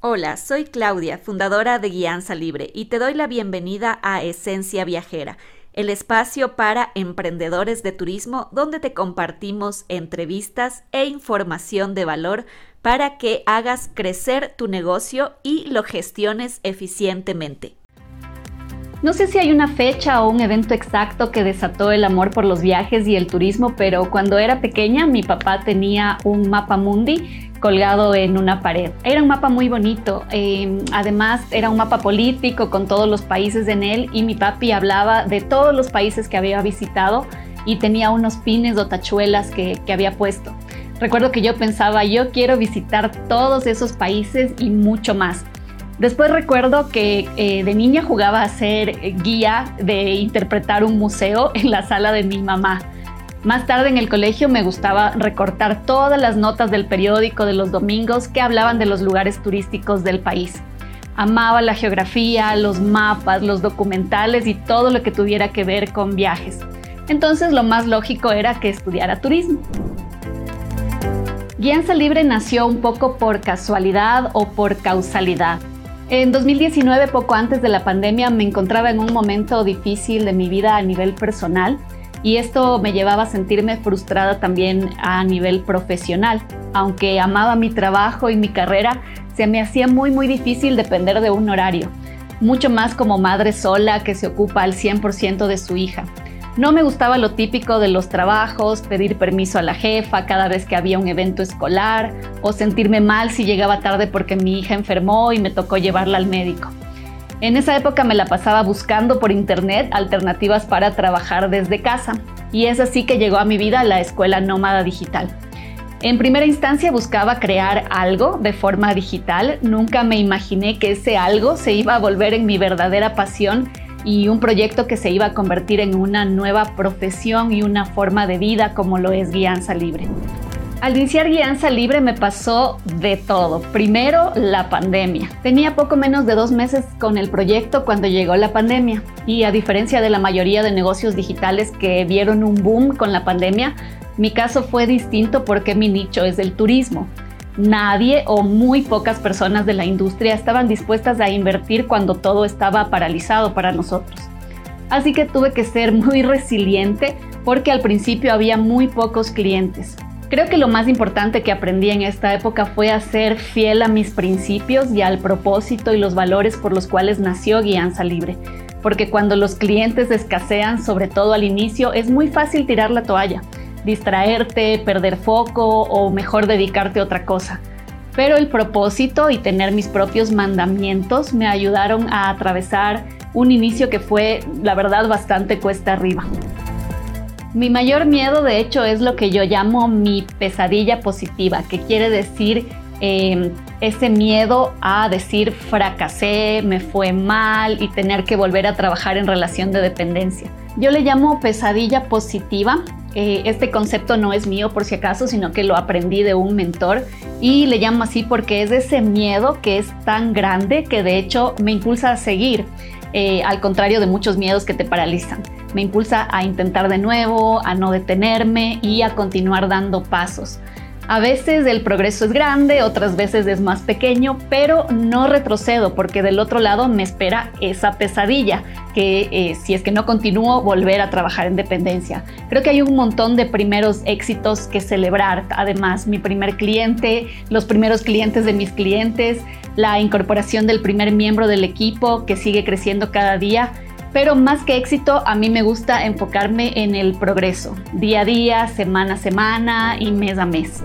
Hola, soy Claudia, fundadora de Guianza Libre, y te doy la bienvenida a Esencia Viajera, el espacio para emprendedores de turismo donde te compartimos entrevistas e información de valor para que hagas crecer tu negocio y lo gestiones eficientemente. No sé si hay una fecha o un evento exacto que desató el amor por los viajes y el turismo, pero cuando era pequeña mi papá tenía un mapa mundi colgado en una pared. Era un mapa muy bonito, em, además era un mapa político con todos los países en él y mi papi hablaba de todos los países que había visitado y tenía unos pines o tachuelas que, que había puesto. Recuerdo que yo pensaba, yo quiero visitar todos esos países y mucho más. Después recuerdo que eh, de niña jugaba a ser guía de interpretar un museo en la sala de mi mamá. Más tarde en el colegio me gustaba recortar todas las notas del periódico de los domingos que hablaban de los lugares turísticos del país. Amaba la geografía, los mapas, los documentales y todo lo que tuviera que ver con viajes. Entonces lo más lógico era que estudiara turismo. Guianza Libre nació un poco por casualidad o por causalidad. En 2019, poco antes de la pandemia, me encontraba en un momento difícil de mi vida a nivel personal y esto me llevaba a sentirme frustrada también a nivel profesional. Aunque amaba mi trabajo y mi carrera, se me hacía muy muy difícil depender de un horario, mucho más como madre sola que se ocupa al 100% de su hija. No me gustaba lo típico de los trabajos, pedir permiso a la jefa cada vez que había un evento escolar o sentirme mal si llegaba tarde porque mi hija enfermó y me tocó llevarla al médico. En esa época me la pasaba buscando por internet alternativas para trabajar desde casa y es así que llegó a mi vida la escuela nómada digital. En primera instancia buscaba crear algo de forma digital, nunca me imaginé que ese algo se iba a volver en mi verdadera pasión y un proyecto que se iba a convertir en una nueva profesión y una forma de vida como lo es Guianza Libre. Al iniciar Guianza Libre me pasó de todo. Primero, la pandemia. Tenía poco menos de dos meses con el proyecto cuando llegó la pandemia y a diferencia de la mayoría de negocios digitales que vieron un boom con la pandemia, mi caso fue distinto porque mi nicho es el turismo nadie o muy pocas personas de la industria estaban dispuestas a invertir cuando todo estaba paralizado para nosotros. Así que tuve que ser muy resiliente porque al principio había muy pocos clientes. Creo que lo más importante que aprendí en esta época fue ser fiel a mis principios y al propósito y los valores por los cuales nació Guianza Libre. Porque cuando los clientes escasean, sobre todo al inicio, es muy fácil tirar la toalla distraerte, perder foco o mejor dedicarte a otra cosa. Pero el propósito y tener mis propios mandamientos me ayudaron a atravesar un inicio que fue, la verdad, bastante cuesta arriba. Mi mayor miedo, de hecho, es lo que yo llamo mi pesadilla positiva, que quiere decir em, ese miedo a decir fracasé, me fue mal y tener que volver a trabajar en relación de dependencia. Yo le llamo pesadilla positiva eh, este concepto no es mío por si acaso, sino que lo aprendí de un mentor y le llamo así porque es ese miedo que es tan grande que de hecho me impulsa a seguir, eh, al contrario de muchos miedos que te paralizan. Me impulsa a intentar de nuevo, a no detenerme y a continuar dando pasos. A veces el progreso es grande, otras veces es más pequeño, pero no retrocedo porque del otro lado me espera esa pesadilla, que eh, si es que no continúo, volver a trabajar en dependencia. Creo que hay un montón de primeros éxitos que celebrar. Además, mi primer cliente, los primeros clientes de mis clientes, la incorporación del primer miembro del equipo que sigue creciendo cada día pero más que éxito, a mí me gusta enfocarme en el progreso, día a día, semana a semana y mes a mes.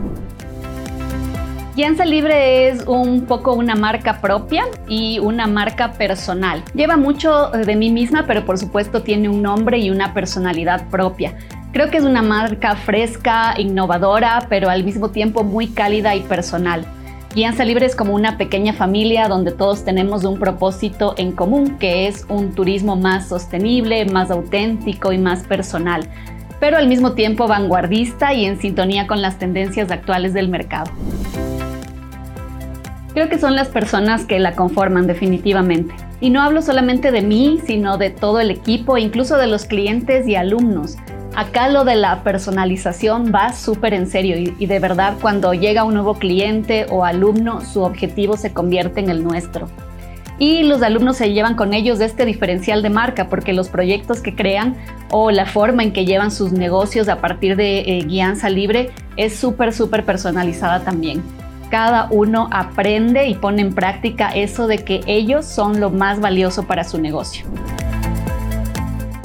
Guianza Libre es un poco una marca propia y una marca personal. Lleva mucho de mí misma, pero por supuesto tiene un nombre y una personalidad propia. Creo que es una marca fresca, innovadora, pero al mismo tiempo muy cálida y personal. Guianza Libre es como una pequeña familia donde todos tenemos un propósito en común, que es un turismo más sostenible, más auténtico y más personal, pero al mismo tiempo vanguardista y en sintonía con las tendencias actuales del mercado. Creo que son las personas que la conforman definitivamente. Y no hablo solamente de mí, sino de todo el equipo, incluso de los clientes y alumnos. Acá lo de la personalización va súper en serio y, de verdad cuando llega un nuevo cliente o alumno su objetivo se convierte en el nuestro. Y los alumnos se llevan con ellos este diferencial de marca porque los proyectos que crean o la forma en que llevan sus negocios a partir de eh, guianza libre es súper, súper personalizada también. Cada uno aprende y pone en práctica eso de que ellos son lo más valioso para su negocio.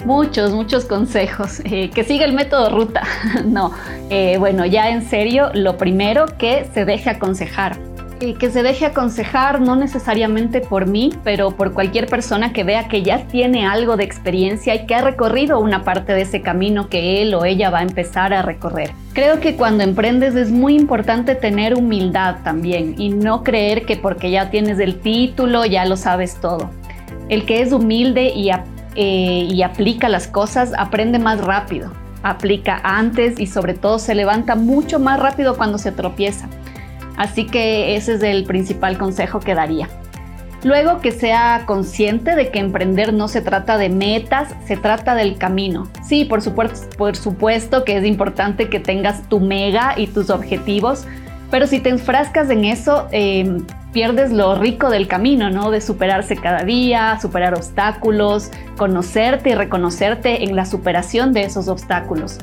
Muchos, muchos consejos. Eh, que siga el método ruta. no, eh, bueno, ya en serio, lo primero que se deje aconsejar. Eh, que se deje aconsejar no necesariamente por mí, pero por cualquier persona que vea que ya tiene algo de experiencia y que ha recorrido una parte de ese camino que él o ella va a empezar a recorrer. Creo que cuando emprendes es muy importante tener humildad también y no creer que porque ya tienes el título ya lo sabes todo. El que es humilde y eh, y aplica las cosas, aprende más rápido, aplica antes y sobre todo se levanta mucho más rápido cuando se tropieza. Así que ese es el principal consejo que daría. Luego que sea consciente de que emprender no se trata de metas, se trata del camino. Sí, por supuesto, por supuesto que es importante que tengas tu mega y tus objetivos, pero si te enfrascas en eso, eh, pierdes lo rico del camino, ¿no? De superarse cada día, superar obstáculos, conocerte y reconocerte en la superación de esos obstáculos.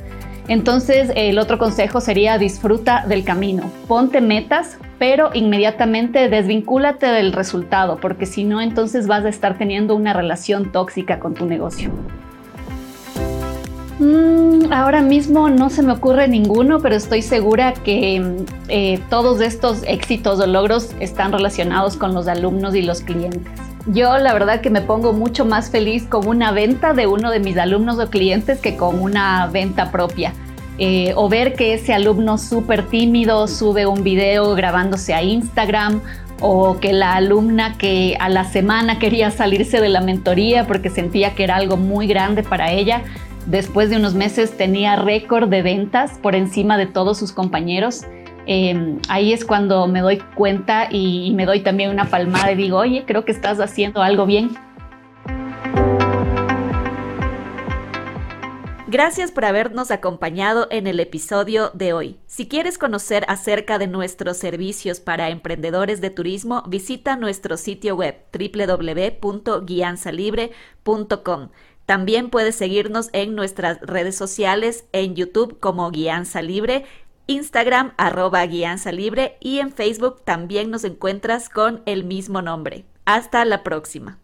Entonces, el otro consejo sería disfruta del camino. Ponte metas, pero inmediatamente desvincúlate del resultado, porque si no, entonces vas a estar teniendo una relación tóxica con tu negocio. Mm, ahora mismo no se me ocurre ninguno, pero estoy segura que eh, todos estos éxitos o logros están relacionados con los alumnos y los clientes. Yo la verdad que me pongo mucho más feliz con una venta de uno de mis alumnos o clientes que con una venta propia. Eh, o ver que ese alumno súper tímido sube un video grabándose a Instagram o que la alumna que a la semana quería salirse de la mentoría porque sentía que era algo muy grande para ella, Después de unos meses tenía récord de ventas por encima de todos sus compañeros. Em, ahí es cuando me doy cuenta y, me doy también una palmada y digo, oye, creo que estás haciendo algo bien. Gracias por habernos acompañado en el episodio de hoy. Si quieres conocer acerca de nuestros servicios para emprendedores de turismo, visita nuestro sitio web www.guianzalibre.com. También puedes seguirnos en nuestras redes sociales, en YouTube como Guianza Libre, Instagram arroba Guianza Libre y en Facebook también nos encuentras con el mismo nombre. Hasta la próxima.